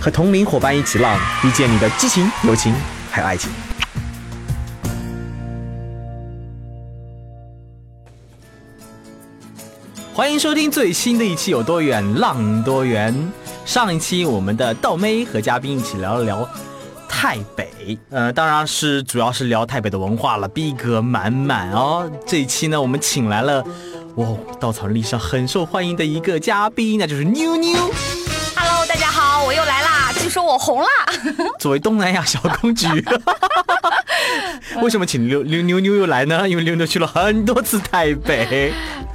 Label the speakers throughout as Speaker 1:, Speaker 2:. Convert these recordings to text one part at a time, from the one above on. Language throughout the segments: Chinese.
Speaker 1: 和同龄伙伴一起浪，遇见你的激情、友情还有爱情。欢迎收听最新的一期《有多远浪多远》。上一期我们的道妹和嘉宾一起聊了聊太北，呃，当然是主要是聊太北的文化了，逼格满满哦。这一期呢，我们请来了哇，稻草人历史上很受欢迎的一个嘉宾，那就是妞妞。
Speaker 2: 来啦！据说我红了，
Speaker 1: 作为东南亚小公举，为什么请妞妞妞妞又来呢？因为妞妞去了很多次台北，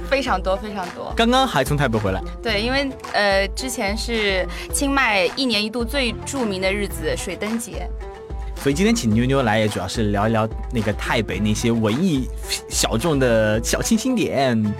Speaker 2: 非常多非常多。
Speaker 1: 刚刚还从台北回来。
Speaker 2: 对，因为呃，之前是清迈一年一度最著名的日子水灯节，
Speaker 1: 所以今天请妞妞来，也主要是聊一聊那个台北那些文艺小众的小清新点。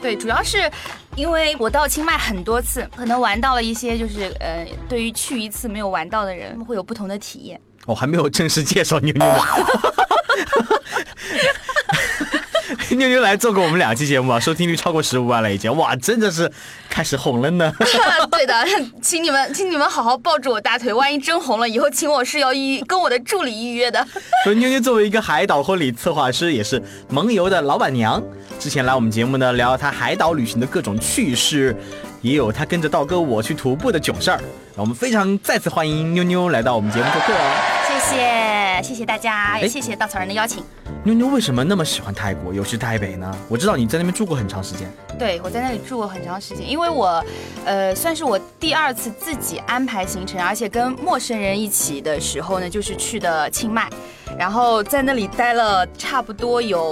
Speaker 2: 对，主要是因为我到清迈很多次，可能玩到了一些就是呃，对于去一次没有玩到的人，会有不同的体验。
Speaker 1: 我、还没有正式介绍妞妞呢。妞妞来做过我们两期节目啊，收听率超过十五万了已经，哇，真的是开始红了呢。
Speaker 2: 对的，请你们，请你们好好抱住我大腿，万一真红了，以后请我是要预跟我的助理预约的。
Speaker 1: 所以妞妞作为一个海岛婚礼策划师，也是萌游的老板娘，之前来我们节目呢聊她海岛旅行的各种趣事，也有她跟着道哥我去徒步的囧事儿。让我们非常再次欢迎妞妞来到我们节目做客哦。
Speaker 2: 谢谢，谢谢大家，也谢谢稻草人的邀请。
Speaker 1: 妞妞为什么那么喜欢泰国，尤其是台北呢？我知道你在那边住过很长时间。
Speaker 2: 对，我在那里住过很长时间，因为我，呃，算是我第二次自己安排行程，而且跟陌生人一起的时候呢，就是去的清迈，然后在那里待了差不多有，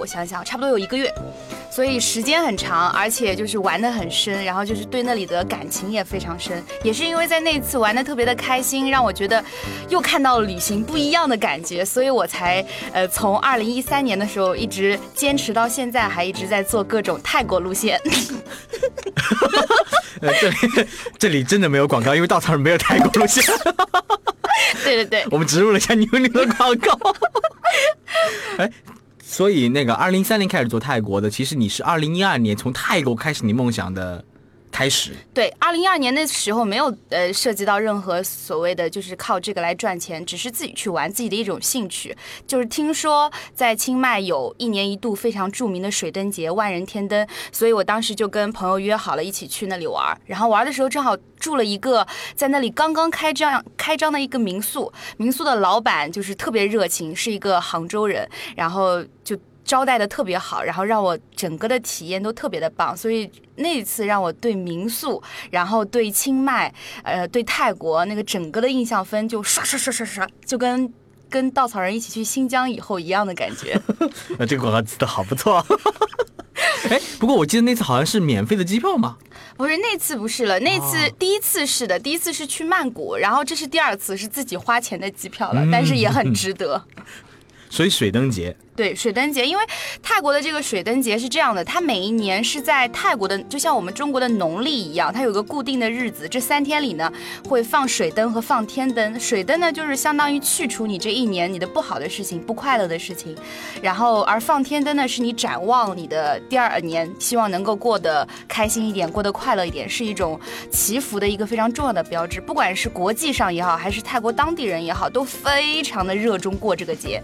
Speaker 2: 我想想，差不多有一个月。所以时间很长，而且就是玩的很深，然后就是对那里的感情也非常深。也是因为在那次玩的特别的开心，让我觉得又看到了旅行不一样的感觉，所以我才呃从二零一三年的时候一直坚持到现在，还一直在做各种泰国路线。
Speaker 1: 呃，这里这里真的没有广告，因为稻草人没有泰国路线，
Speaker 2: 对对对，
Speaker 1: 我们植入了一下妞妞的广告。哎，所以那个二零一三年开始做泰国的，其实你是二零一二年从泰国开始你梦想的开始。
Speaker 2: 对，二零一二年那时候没有呃涉及到任何所谓的就是靠这个来赚钱，只是自己去玩自己的一种兴趣。就是听说在清迈有一年一度非常著名的水灯节万人天灯，所以我当时就跟朋友约好了一起去那里玩。然后玩的时候正好住了一个在那里刚刚开张开张的一个民宿，民宿的老板就是特别热情，是一个杭州人，然后就。招待的特别好，然后让我整个的体验都特别的棒，所以那一次让我对民宿，然后对清迈，呃，对泰国那个整个的印象分就刷刷刷刷刷，就跟跟稻草人一起去新疆以后一样的感觉。
Speaker 1: 那，这个广告词的好不错。哎，不过我记得那次好像是免费的机票吗。
Speaker 2: 不是那次不是了，那次、
Speaker 1: 哦
Speaker 2: 第一次是的，第一次是去曼谷，然后这是第二次是自己花钱的机票了，
Speaker 1: 嗯
Speaker 2: 但是也很值得。
Speaker 1: 所以水灯节，
Speaker 2: 对水灯节，因为泰国的这个水灯节是这样的，它每一年是在泰国的，就像我们中国的农历一样，它有个固定的日子，这三天里呢会放水灯和放天灯。水灯呢就是相当于去除你这一年你的不好的事情、不快乐的事情，然后而放天灯呢是你展望你的第二年，希望能够过得开心一点，过得快乐一点，是一种祈福的一个非常重要的标志。不管是国际上也好，还是泰国当地人也好，都非常的热衷过这个节。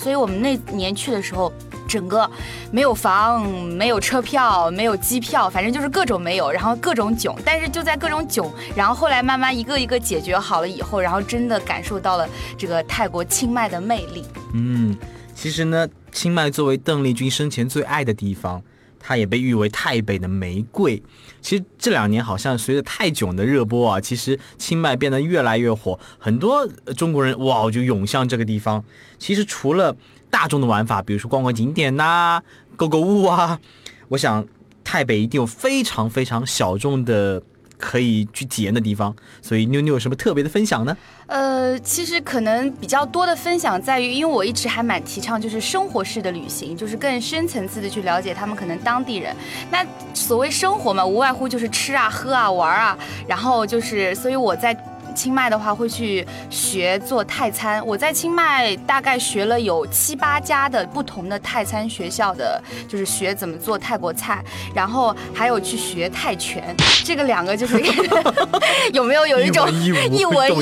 Speaker 2: 所以我们那年去的时候，整个没有房、没有车票、没有机票，反正就是各种没有，然后各种囧。但是就在各种囧，然后后来慢慢一个一个解决好了以后，然后真的感受到了这个泰国清迈的魅力。
Speaker 1: 嗯，其实呢，清迈作为邓丽君生前最爱的地方，它也被誉为泰北的玫瑰。其实这两年好像随着泰囧的热播啊，其实清迈变得越来越火，很多中国人哇就涌向这个地方。其实除了大众的玩法，比如说逛逛景点呐、购购物啊，我想泰北一定有非常非常小众的可以去体验的地方。所以妞妞有什么特别的分享呢？
Speaker 2: 呃，其实可能比较多的分享在于，因为我一直还蛮提倡就是生活式的旅行，就是更深层次的去了解他们可能当地人。那所谓生活嘛，无外乎就是吃啊、喝啊、玩啊，然后就是，所以我在。清迈的话会去学做泰餐，我在清迈大概学了有七八家的不同的泰餐学校的，就是学怎么做泰国菜，然后还有去学泰拳，这个两个就是 有没有有一种
Speaker 1: 一文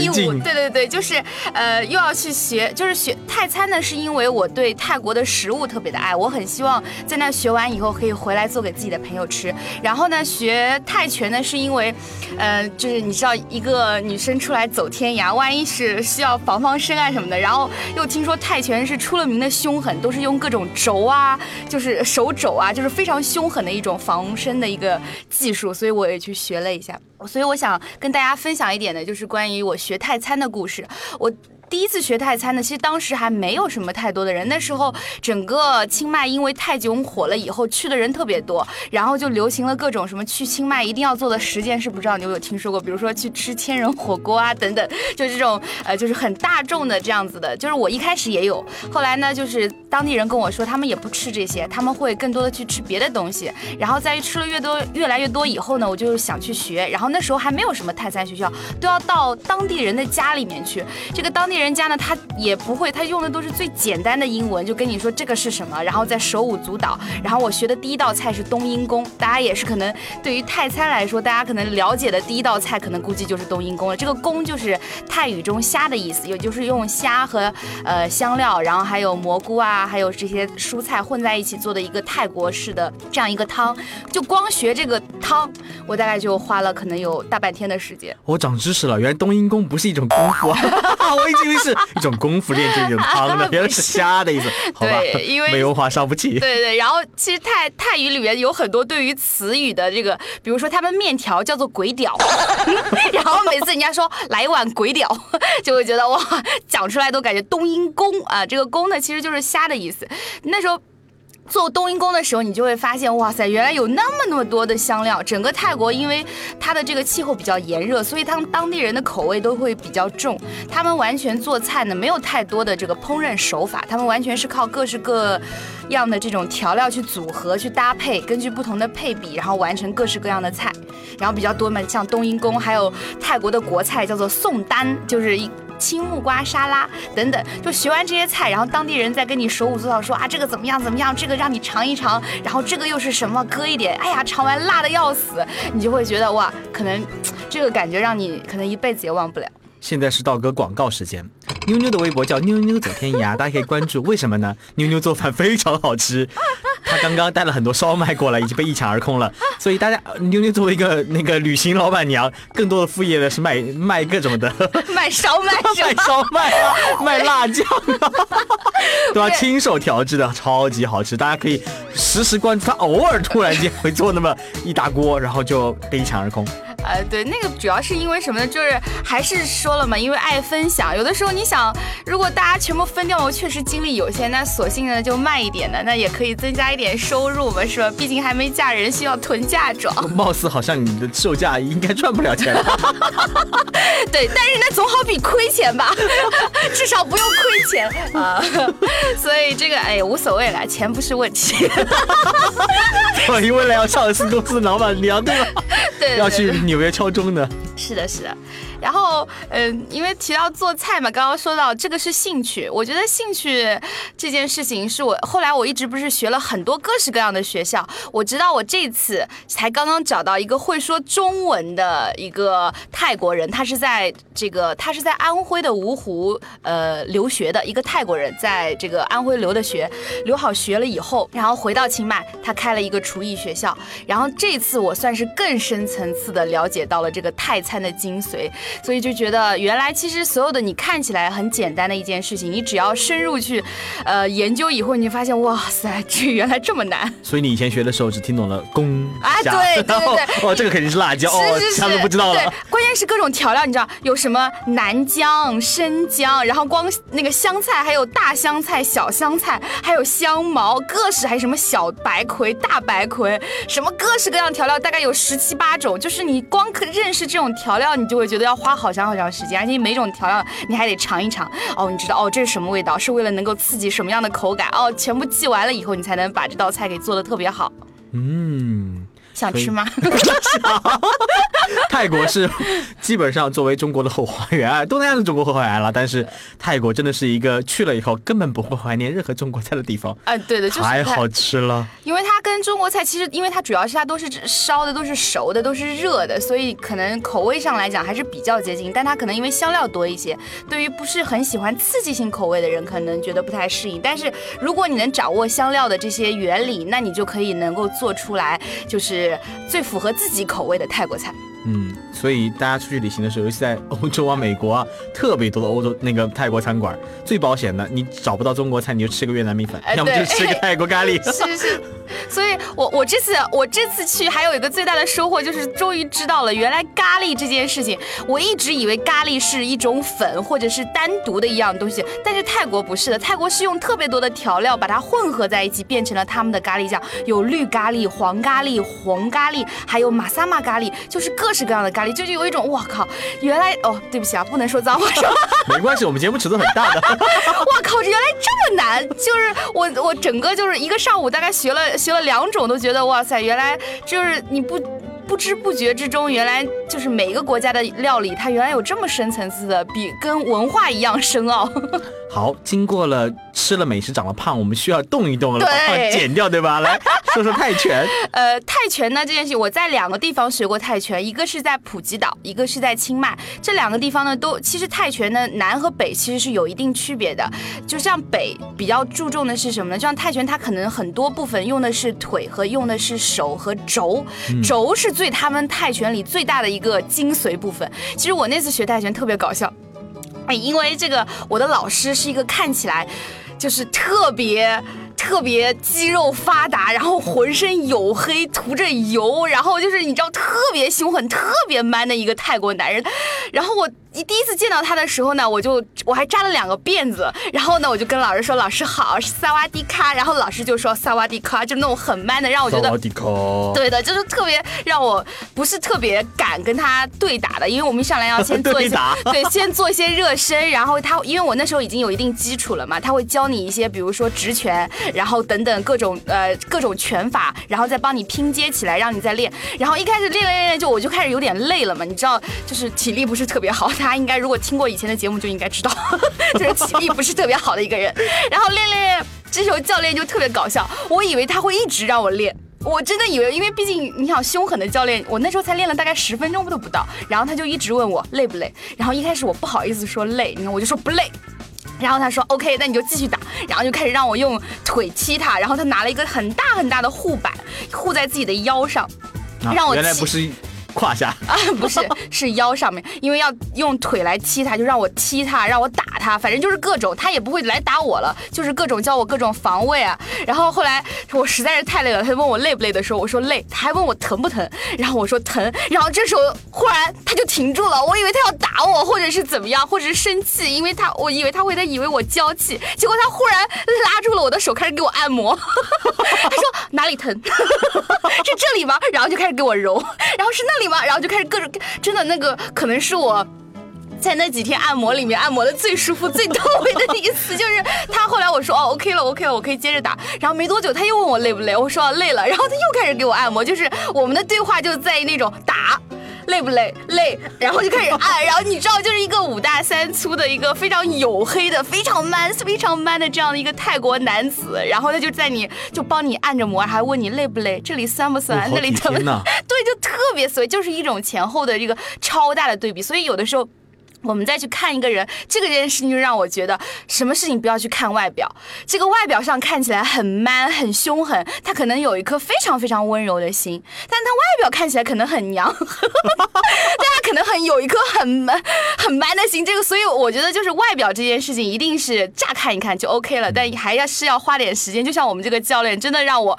Speaker 1: 一武？
Speaker 2: 对对对，就是呃又要去学，就是学泰餐呢，是因为我对泰国的食物特别的爱，我很希望在那学完以后可以回来做给自己的朋友吃。然后呢，学泰拳呢，是因为呃就是你知道一个女生。出来走天涯，万一是需要防防身啊什么的，然后又听说泰拳是出了名的凶狠，都是用各种肘啊，就是手肘啊，就是非常凶狠的一种防身的一个技术，所以我也去学了一下。所以我想跟大家分享一点的，就是关于我学泰餐的故事。我。第一次学泰餐呢，其实当时还没有什么太多的人。那时候整个清迈因为泰囧火了以后，去的人特别多，然后就流行了各种什么去清迈一定要做的十件事，不知道你有没有听说过？比如说去吃千人火锅啊等等，就这种呃就是很大众的这样子的。就是我一开始也有，后来呢就是当地人跟我说他们也不吃这些，他们会更多的去吃别的东西。然后在于吃了越多越来越多以后呢，我就想去学。然后那时候还没有什么泰餐学校，都要到当地人的家里面去。这个当地人家呢，他也不会，他用的都是最简单的英文，就跟你说这个是什么，然后再手舞足蹈。然后我学的第一道菜是冬阴功，大家也是可能对于泰餐来说，大家可能了解的第一道菜，可能估计就是冬阴功了。这个功就是泰语中虾的意思，也就是用虾和呃香料，然后还有蘑菇啊，还有这些蔬菜混在一起做的一个泰国式的这样一个汤。就光学这个汤，我大概就花了可能有大半天的时间。
Speaker 1: 我长知识了，原来冬阴功不是一种功夫啊！我以为是一种功夫练这种汤的，原来是虾的意思。好吧，
Speaker 2: 因为
Speaker 1: 没文化烧不起。
Speaker 2: 对对，然后其实泰泰语里面有很多对于词语的这个，比如说他们面条叫做鬼屌，然后每次人家说来一碗鬼屌，就会觉得哇，讲出来都感觉冬阴功啊，这个功呢其实就是虾的意思。那时候。做冬阴功的时候，你就会发现，哇塞，原来有那么那么多的香料。整个泰国因为它的这个气候比较炎热，所以他们当地人的口味都会比较重。他们完全做菜呢，没有太多的这个烹饪手法，他们完全是靠各式各样的这种调料去组合、去搭配，根据不同的配比，然后完成各式各样的菜。然后比较多嘛，像冬阴功，还有泰国的国菜叫做宋丹，就是一。青木瓜沙拉等等，就学完这些菜，然后当地人再跟你手舞足蹈说啊，这个怎么样怎么样，这个让你尝一尝，然后这个又是什么，搁一点，哎呀，尝完辣的要死，你就会觉得哇，可能这个感觉让你可能一辈子也忘不了。
Speaker 1: 现在是道哥广告时间，妞妞的微博叫妞妞走天涯，大家可以关注。为什么呢？妞妞做饭非常好吃，她刚刚带了很多烧麦过来，已经被一抢而空了。所以大家，妞妞作为一个那个旅行老板娘，更多的副业呢是卖卖各种的，
Speaker 2: 卖烧麦，
Speaker 1: 卖烧麦，卖辣酱，对吧？亲手调制的，超级好吃。大家可以时时关注她，偶尔突然间会做那么一大锅，然后就被一抢而空。
Speaker 2: 呃，对，那个主要是因为什么呢？就是还是说了嘛，因为爱分享。有的时候你想，如果大家全部分掉，我确实精力有限，那索性呢就卖一点的，那也可以增加一点收入嘛，是吧？毕竟还没嫁人，需要囤嫁妆。
Speaker 1: 貌似好像你的售价应该赚不了钱了。
Speaker 2: 对，但是那总好比亏钱吧，至少不用亏钱啊。所以这个哎无所谓了，钱不是问题。
Speaker 1: 我因为了要上市公司老板娘，对吧？
Speaker 2: 对，
Speaker 1: 要去纽约敲钟的。
Speaker 2: 是的，是的。然后，嗯，因为提到做菜嘛，刚刚说到这个是兴趣。我觉得兴趣这件事情是我后来我一直不是学了很多各式各样的学校。我知道我这次才刚刚找到一个会说中文的一个泰国人，他是在这个他是在安徽的芜湖呃留学的一个泰国人，在这个安徽留的学，留好学了以后，然后回到清迈，他开了一个厨艺学校。然后这次我算是更深层次的了解到了这个泰餐的精髓。所以就觉得，原来其实所有的你看起来很简单的一件事情，你只要深入去，呃，研究以后，你就发现，哇塞，这原来这么难。
Speaker 1: 所以你以前学的时候只听懂了公
Speaker 2: 啊，对对对，
Speaker 1: 哦，这个肯定是辣椒，哦，其他们不知道了。
Speaker 2: 关键是各种调料，你知道有什么南姜、生姜，然后光那个香菜，还有大香菜、小香菜，还有香茅，各式还有什么小白葵、大白葵，什么各式各样调料，大概有十七八种，就是你光认识这种调料，你就会觉得要花好长好长时间，而且每种调料你还得尝一尝。哦，你知道哦，这是什么味道？是为了能够刺激什么样的口感？哦，全部记完了以后，你才能把这道菜给做的特别好。
Speaker 1: 嗯。
Speaker 2: 想吃吗？
Speaker 1: 泰国是基本上作为中国的后花园，东南亚是中国后花园了，但是泰国真的是一个去了以后根本不会怀念任何中国菜的地方。
Speaker 2: 啊，对的，
Speaker 1: 太好吃了。
Speaker 2: 因为它跟中国菜其实，因为它主要是它都是烧的，都是熟的，都是热的，所以可能口味上来讲还是比较接近。但它可能因为香料多一些，对于不是很喜欢刺激性口味的人，可能觉得不太适应。但是如果你能掌握香料的这些原理，那你就可以能够做出来，就是。最符合自己口味的泰国菜。
Speaker 1: 嗯，所以大家出去旅行的时候，尤其在欧洲啊、美国啊，特别多的欧洲那个泰国餐馆，最保险的，你找不到中国菜，你就吃个越南米粉，要么就吃个泰国咖喱。
Speaker 2: 是是，所以我我这次我这次去还有一个最大的收获，就是终于知道了原来咖喱这件事情。我一直以为咖喱是一种粉或者是单独的一样东西，但是泰国不是的，泰国是用特别多的调料把它混合在一起，变成了他们的咖喱酱，有绿咖喱、黄咖喱、红咖喱，还有马萨玛咖喱，就是各。各式各样的咖喱，就是有一种我靠，原来哦，对不起啊，不能说脏话？
Speaker 1: 没关系，我们节目尺度很大的。
Speaker 2: 哇靠，原来这么难，就是我我整个就是一个上午，大概学了学了两种，都觉得哇塞，原来就是你不。不知不觉之中，原来就是每一个国家的料理，它原来有这么深层次的，比跟文化一样深奥。
Speaker 1: 好，经过了吃了美食长了胖，我们需要动一动了，把胖减掉对吧？来说说泰拳。
Speaker 2: 呃，泰拳呢这件事，我在两个地方学过泰拳，一个是在普吉岛，一个是在清迈。这两个地方呢，都其实泰拳呢南和北其实是有一定区别的。就像北比较注重的是什么呢？就像泰拳，它可能很多部分用的是腿和用的是手和肘，肘是。最他们泰拳里最大的一个精髓部分，其实我那次学泰拳特别搞笑，哎，因为这个我的老师是一个看起来就是特别特别肌肉发达，然后浑身黝黑涂着油，然后就是你知道特别凶狠、特别 man 的一个泰国男人，然后我。一第一次见到他的时候呢，我就我还扎了两个辫子，然后呢，我就跟老师说：“老师好，萨瓦迪卡。”然后老师就说：“萨瓦迪卡，就那种很 man 的，让我觉得，对的，就是特别让我不是特别敢跟他对打的，因为我们一上来要先做一些，对，先做一些热身，然后他因为我那时候已经有一定基础了嘛，他会教你一些，比如说直拳，然后等等各种呃各种拳法，然后再帮你拼接起来，让你再练。然后一开始练练练练，就我就开始有点累了嘛，你知道，就是体力不是特别好。大家应该如果听过以前的节目就应该知道，就是体力不是特别好的一个人。然后练练练，这时候教练就特别搞笑。我以为他会一直让我练，我真的以为，因为毕竟你想凶狠的教练，我那时候才练了大概十分钟都不到。然后他就一直问我累不累。然后一开始我不好意思说累，你看我就说不累。然后他说 OK，那你就继续打。然后就开始让我用腿踢他。然后他拿了一个很大很大的护板护在自己的腰上，让我
Speaker 1: 原来不是。胯下
Speaker 2: 啊，不是，是腰上面，因为要用腿来踢他，就让我踢他，让我打他，反正就是各种，他也不会来打我了，就是各种教我各种防卫啊。然后后来我实在是太累了，他就问我累不累的时候，我说累，他还问我疼不疼，然后我说疼，然后这时候忽然他就停住了，我以为他要打我或者是怎么样，或者是生气，因为他我以为他会他以为我娇气，结果他忽然拉住了我的手，开始给我按摩，他说哪里疼？是这里吗？然后就开始给我揉，然后是那里。然后就开始各种，真的那个可能是我在那几天按摩里面按摩的最舒服、最到位的一次。就是他后来我说哦，OK 了，OK 了，我可以接着打。然后没多久他又问我累不累，我说累了。然后他又开始给我按摩，就是我们的对话就在于那种打。累不累？累，然后就开始按，然后你知道，就是一个五大三粗的一个非常黝黑的、非常 man、非常 man 的这样的一个泰国男子，然后他就在你就帮你按着摩，还问你累不累，这里酸不酸，那里疼？对，就特别随，就是一种前后的这个超大的对比，所以有的时候。我们再去看一个人，这个件事情就让我觉得，什么事情不要去看外表。这个外表上看起来很 man、很凶狠，他可能有一颗非常非常温柔的心，但他外表看起来可能很娘，但他可能很有一颗很 man、很 man 的心。这个，所以我觉得就是外表这件事情，一定是乍看一看就 OK 了，但还要是要花点时间。就像我们这个教练，真的让我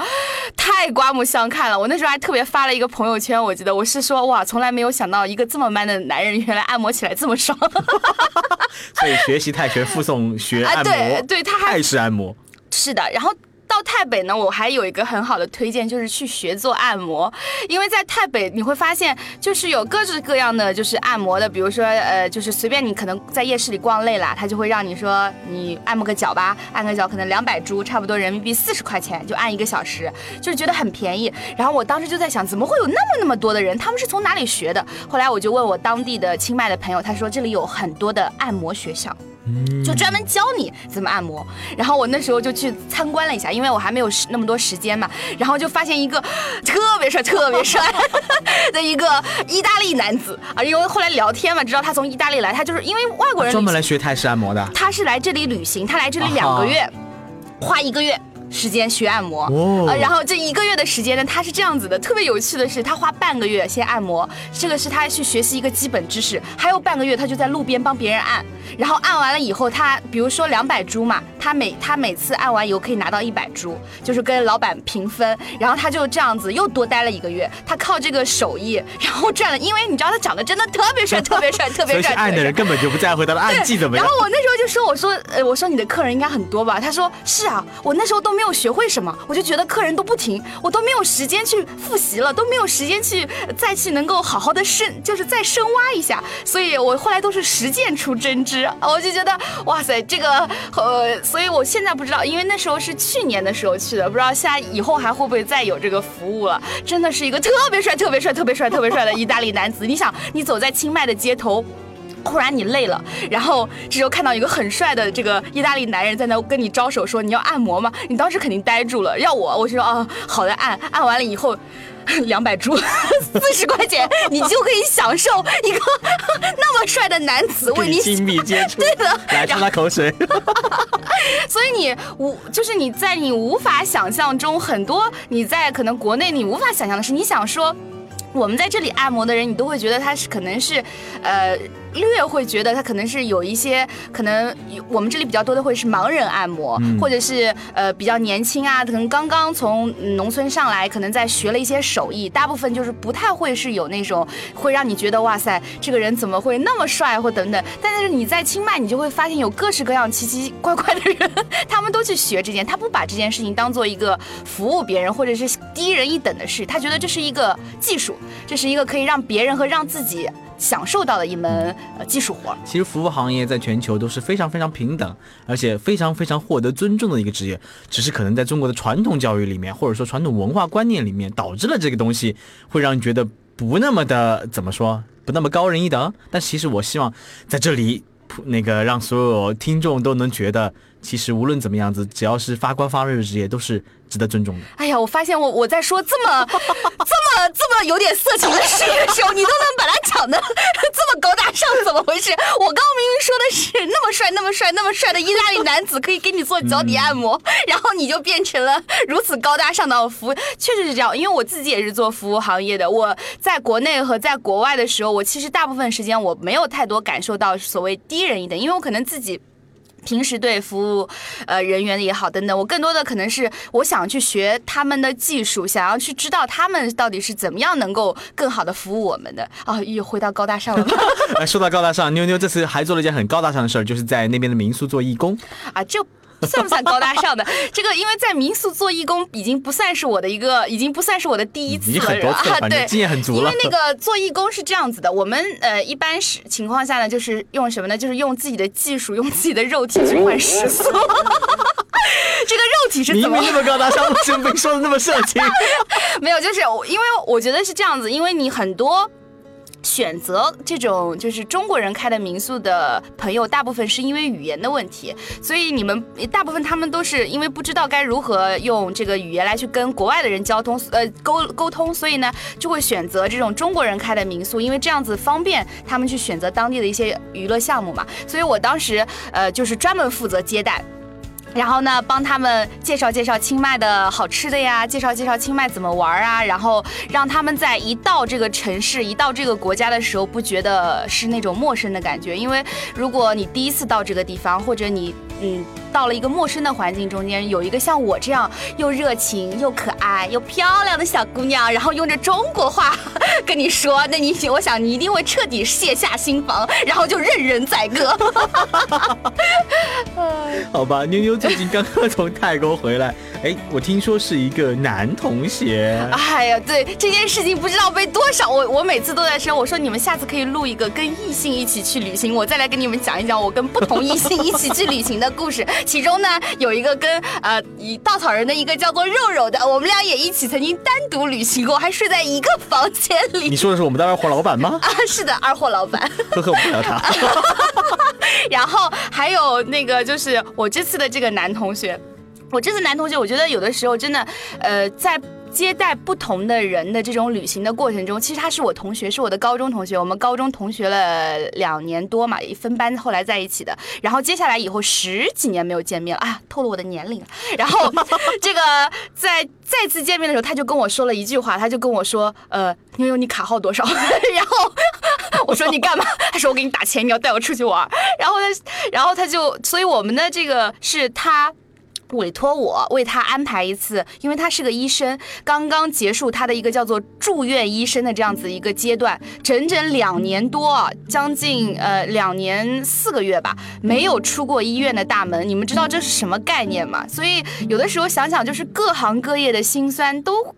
Speaker 2: 太刮目相看了。我那时候还特别发了一个朋友圈，我记得我是说，哇，从来没有想到一个这么 man 的男人，原来按摩起来这么爽。
Speaker 1: 所以学习泰拳附送学按摩，
Speaker 2: 对对，他
Speaker 1: 泰式按摩
Speaker 2: 是的。然后到到太北呢，我还有一个很好的推荐，就是去学做按摩。因为在太北你会发现，就是有各式各样的就是按摩的，比如说呃，就是随便你可能在夜市里逛累了，他就会让你说你按摩个脚吧，按个脚可能两百铢，差不多人民币四十块钱就按一个小时，就是觉得很便宜。然后我当时就在想，怎么会有那么那么多的人？他们是从哪里学的？后来我就问我当地的清迈的朋友，他说这里有很多的按摩学校。就专门教你怎么按摩，然后我那时候就去参观了一下，因为我还没有那么多时间嘛，然后就发现一个特别帅、特别帅 的一个意大利男子啊，因为后来聊天嘛，知道他从意大利来，他就是因为外国人
Speaker 1: 专门来学泰式按摩的，
Speaker 2: 他是来这里旅行，他来这里两个月，花一个月。时间学按摩，呃，然后这一个月的时间呢，他是这样子的，特别有趣的是，他花半个月先按摩，这个是他去学习一个基本知识，还有半个月他就在路边帮别人按，然后按完了以后，他比如说两百株嘛，他每他每次按完以后可以拿到一百株，就是跟老板平分，然后他就这样子又多待了一个月，他靠这个手艺，然后赚了，因为你知道他长得真的特别帅，特别帅，特别帅，
Speaker 1: 按的人根本就不在乎他的按技怎么样。
Speaker 2: 然后我那时候就说，我说，呃，我说你的客人应该很多吧？他说是啊，我那时候都。没有学会什么，我就觉得客人都不停，我都没有时间去复习了，都没有时间去再去能够好好的深，就是再深挖一下。所以我后来都是实践出真知，我就觉得哇塞，这个呃，所以我现在不知道，因为那时候是去年的时候去的，不知道现在以后还会不会再有这个服务了。真的是一个特别帅、特别帅、特别帅、特别帅的意大利男子。你想，你走在清迈的街头。忽然你累了，然后这时候看到一个很帅的这个意大利男人在那跟你招手说你要按摩吗？你当时肯定呆住了。要我，我就说哦，好的，按按完了以后，两百铢，四十块钱，你就可以享受一个那么帅的男子为你
Speaker 1: 亲密接触，
Speaker 2: 对的，
Speaker 1: 来擦他口水。
Speaker 2: 所以你无就是你在你无法想象中很多你在可能国内你无法想象的是，你想说。我们在这里按摩的人，你都会觉得他是可能是，呃，略会觉得他可能是有一些可能，我们这里比较多的会是盲人按摩，或者是呃比较年轻啊，可能刚刚从农村上来，可能在学了一些手艺，大部分就是不太会是有那种会让你觉得哇塞，这个人怎么会那么帅或等等。但是你在清迈，你就会发现有各式各样奇奇怪怪的人，他们都去学这件，他不把这件事情当做一个服务别人或者是低人一等的事，他觉得这是一个技术。这是一个可以让别人和让自己享受到的一门呃技术活。
Speaker 1: 其实服务行业在全球都是非常非常平等，而且非常非常获得尊重的一个职业。只是可能在中国的传统教育里面，或者说传统文化观念里面，导致了这个东西会让你觉得不那么的怎么说，不那么高人一等。但其实我希望在这里，那个让所有听众都能觉得，其实无论怎么样子，只要是发光发热的职业，都是。值得尊重的。
Speaker 2: 哎呀，我发现我我在说这么 这么这么有点色情的事的时候，你都能把它讲的这么高大上，怎么回事？我刚明明说的是那么帅、那么帅、那么帅的意大利男子可以给你做脚底按摩，然后你就变成了如此高大上的服务。确实是这样，因为我自己也是做服务行业的。我在国内和在国外的时候，我其实大部分时间我没有太多感受到所谓低人一等，因为我可能自己。平时对服务，呃人员也好等等，我更多的可能是我想去学他们的技术，想要去知道他们到底是怎么样能够更好的服务我们的。啊，又回到高大上了。
Speaker 1: 说到高大上，妞妞这次还做了一件很高大上的事儿，就是在那边的民宿做义工。
Speaker 2: 啊，就。算不算高大上的？这个因为在民宿做义工已经不算是我的一个，已经不算是我的第一次
Speaker 1: 了啊。对，经验很足
Speaker 2: 了。因为那个做义工是这样子的，我们呃一般是情况下呢，就是用什么呢？就是用自己的技术，用自己的肉体去换食宿。这个肉体是怎么
Speaker 1: 那么高大上？为什么说的那么色情？
Speaker 2: 没有，就是因为我觉得是这样子，因为你很多。选择这种就是中国人开的民宿的朋友，大部分是因为语言的问题，所以你们大部分他们都是因为不知道该如何用这个语言来去跟国外的人交通，呃，沟沟通，所以呢就会选择这种中国人开的民宿，因为这样子方便他们去选择当地的一些娱乐项目嘛。所以我当时呃就是专门负责接待。然后呢，帮他们介绍介绍清迈的好吃的呀，介绍介绍清迈怎么玩啊，然后让他们在一到这个城市、一到这个国家的时候，不觉得是那种陌生的感觉。因为如果你第一次到这个地方，或者你嗯到了一个陌生的环境中间，有一个像我这样又热情又可爱又漂亮的小姑娘，然后用着中国话跟你说，那你我想你一定会彻底卸下心防，然后就任人宰割。
Speaker 1: 好吧，妞妞最近刚刚从泰国回来，哎，我听说是一个男同学。
Speaker 2: 哎呀，对这件事情不知道被多少，我我每次都在说，我说你们下次可以录一个跟异性一起去旅行，我再来跟你们讲一讲我跟不同异性一起去旅行的故事。其中呢，有一个跟呃以稻草人的一个叫做肉肉的，我们俩也一起曾经单独旅行过，还睡在一个房间里。
Speaker 1: 你说的是我们的二货老板吗？
Speaker 2: 啊，是的，二货老板。
Speaker 1: 呵呵，不聊他。
Speaker 2: 然后还有那个，就是我这次的这个男同学，我这次男同学，我觉得有的时候真的，呃，在接待不同的人的这种旅行的过程中，其实他是我同学，是我的高中同学，我们高中同学了两年多嘛，分班后来在一起的。然后接下来以后十几年没有见面了，啊，透露我的年龄了。然后 这个在再次见面的时候，他就跟我说了一句话，他就跟我说，呃，妞妞你卡号多少？然后。我说你干嘛？他说我给你打钱，你要带我出去玩。然后他，然后他就，所以我们的这个是他委托我为他安排一次，因为他是个医生，刚刚结束他的一个叫做住院医生的这样子一个阶段，整整两年多，将近呃两年四个月吧，没有出过医院的大门。你们知道这是什么概念吗？所以有的时候想想，就是各行各业的辛酸都。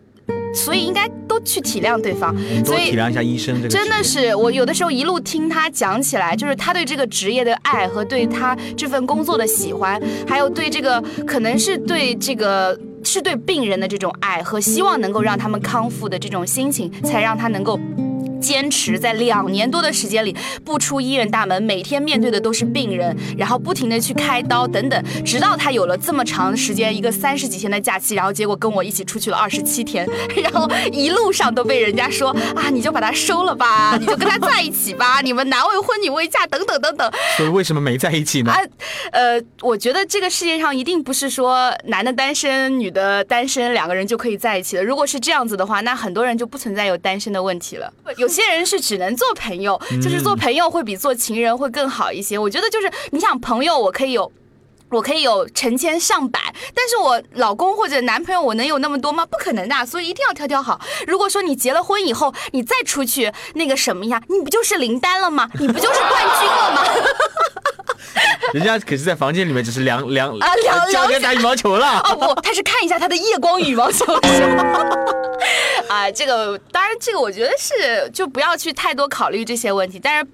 Speaker 2: 所以应该都去体谅对方，
Speaker 1: 所以体谅一下医生。这个
Speaker 2: 真的是我有的时候一路听他讲起来，就是他对这个职业的爱和对他这份工作的喜欢，还有对这个可能是对这个是对病人的这种爱和希望能够让他们康复的这种心情，才让他能够。坚持在两年多的时间里不出医院大门，每天面对的都是病人，然后不停的去开刀等等，直到他有了这么长时间一个三十几天的假期，然后结果跟我一起出去了二十七天，然后一路上都被人家说啊，你就把他收了吧，你就跟他在一起吧，你们男未婚女未嫁等等等等。
Speaker 1: 所以为什么没在一起呢？啊，
Speaker 2: 呃，我觉得这个世界上一定不是说男的单身女的单身两个人就可以在一起的。如果是这样子的话，那很多人就不存在有单身的问题了。有。有些人是只能做朋友，就是做朋友会比做情人会更好一些。我觉得就是你想朋友，我可以有，我可以有成千上百，但是我老公或者男朋友，我能有那么多吗？不可能的，所以一定要挑挑好。如果说你结了婚以后，你再出去那个什么呀，你不就是林丹了吗？你不就是冠军了吗？
Speaker 1: 人家可是在房间里面只是量量
Speaker 2: 啊量
Speaker 1: 量打羽毛球了。
Speaker 2: 哦不，他是看一下他的夜光羽毛球。啊，这个当然，这个我觉得是就不要去太多考虑这些问题，但是。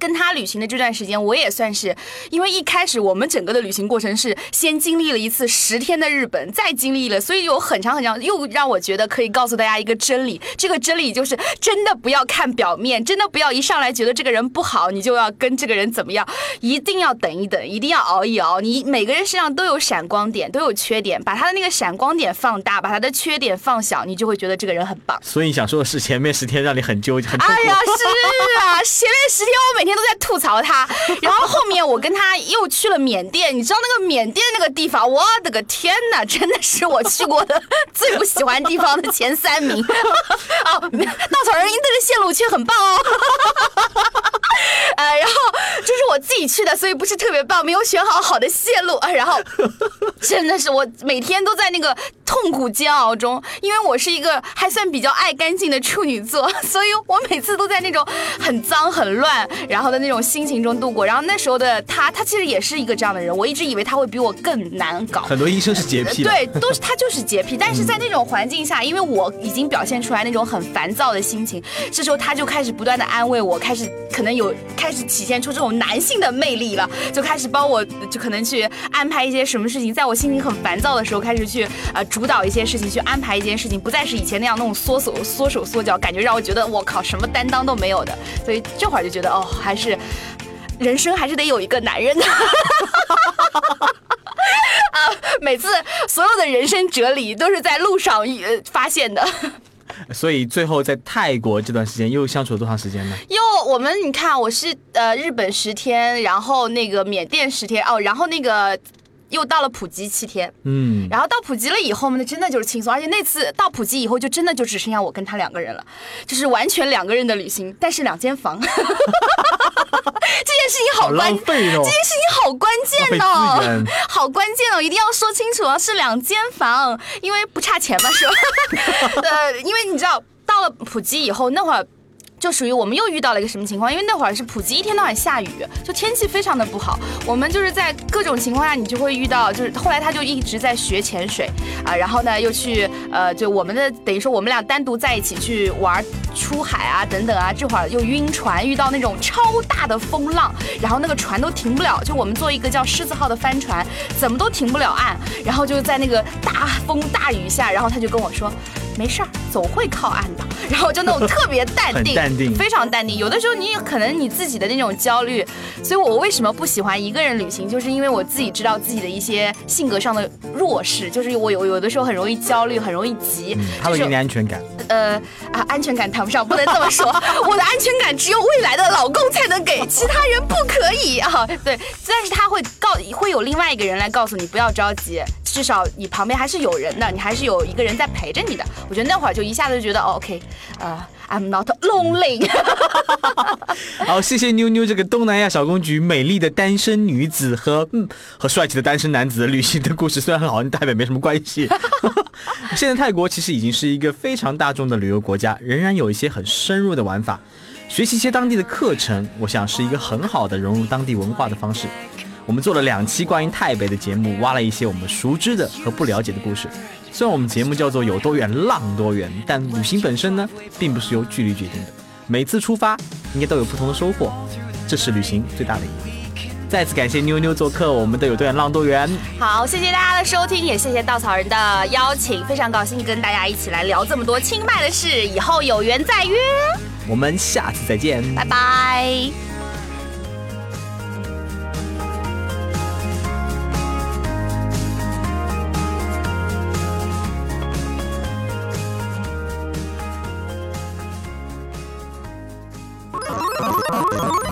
Speaker 2: 跟他旅行的这段时间，我也算是，因为一开始我们整个的旅行过程是先经历了一次十天的日本，再经历了，所以有很长很长，又让我觉得可以告诉大家一个真理，这个真理就是真的不要看表面，真的不要一上来觉得这个人不好，你就要跟这个人怎么样，一定要等一等，一定要熬一熬。你每个人身上都有闪光点，都有缺点，把他的那个闪光点放大，把他的缺点放小，你就会觉得这个人很棒。
Speaker 1: 所以你想说的是前面十天让你很纠结，很哎
Speaker 2: 呀，是啊，前面十天我每天。天都在吐槽他，然后后面我跟他又去了缅甸，你知道那个缅甸那个地方，我的个天哪，真的是我去过的最不喜欢地方的前三名。哦，稻草人应对的线路却很棒哦。呃，然后就是我自己去的，所以不是特别棒，没有选好好的线路。然后真的是我每天都在那个痛苦煎熬中，因为我是一个还算比较爱干净的处女座，所以我每次都在那种很脏很乱，然的那种心情中度过。然后那时候的他，他其实也是一个这样的人，我一直以为他会比我更难搞。
Speaker 1: 很多医生是洁癖，
Speaker 2: 对，都是他就是洁癖。但是在那种环境下，因为我已经表现出来那种很烦躁的心情，这时候他就开始不断的安慰我，开始可能有。开始体现出这种男性的魅力了，就开始帮我，就可能去安排一些什么事情，在我心情很烦躁的时候，开始去呃主导一些事情，去安排一件事情，不再是以前那样那种缩手缩手缩脚，感觉让我觉得我靠什么担当都没有的，所以这会儿就觉得哦，还是人生还是得有一个男人的，啊，每次所有的人生哲理都是在路上呃发现的。
Speaker 1: 所以最后在泰国这段时间又相处了多长时间呢？
Speaker 2: 又我们你看，我是呃日本十天，然后那个缅甸十天哦，然后那个。又到了普吉七天，嗯，然后到普吉了以后呢，真的就是轻松，而且那次到普吉以后，就真的就只剩下我跟他两个人了，就是完全两个人的旅行，但是两间房，这 件事情好关，这件事情好关键哦，好关键哦，一定要说清楚啊，是两间房，因为不差钱嘛，是吧？呃，因为你知道到了普吉以后，那会儿。就属于我们又遇到了一个什么情况？因为那会儿是普吉一天到晚下雨，就天气非常的不好。我们就是在各种情况下，你就会遇到，就是后来他就一直在学潜水啊，然后呢又去呃，就我们的等于说我们俩单独在一起去玩出海啊等等啊，这会儿又晕船，遇到那种超大的风浪，然后那个船都停不了，就我们坐一个叫狮子号的帆船，怎么都停不了岸，然后就在那个大风大雨下，然后他就跟我说。没事儿，总会靠岸的。然后就那种特别淡定，
Speaker 1: 淡定，
Speaker 2: 非常淡定。有的时候你可能你自己的那种焦虑，所以我为什么不喜欢一个人旅行，就是因为我自己知道自己的一些性格上的弱势，就是我有有的时候很容易焦虑，很容易急，
Speaker 1: 他会给你安全感。
Speaker 2: 呃啊，安全感谈不上，不能这么说。我的安全感只有未来的老公才能给，其他人不可以啊。对，但是他会告，会有另外一个人来告诉你不要着急，至少你旁边还是有人的，你还是有一个人在陪着你的。我觉得那会儿就一下子就觉得，OK，呃，I'm not lonely。
Speaker 1: 好，谢谢妞妞这个东南亚小公举，美丽的单身女子和嗯和帅气的单身男子的旅行的故事，虽然好跟台北没什么关系。现在泰国其实已经是一个非常大众的旅游国家，仍然有一些很深入的玩法，学习一些当地的课程，我想是一个很好的融入当地文化的方式。我们做了两期关于台北的节目，挖了一些我们熟知的和不了解的故事。虽然我们节目叫做有多远浪多远，但旅行本身呢，并不是由距离决定的。每次出发应该都有不同的收获，这是旅行最大的意义。再次感谢妞妞做客我们的有多远浪多远。
Speaker 2: 好，谢谢大家的收听，也谢谢稻草人的邀请，非常高兴跟大家一起来聊这么多清迈的事，以后有缘再约。
Speaker 1: 我们下次再见，
Speaker 2: 拜拜。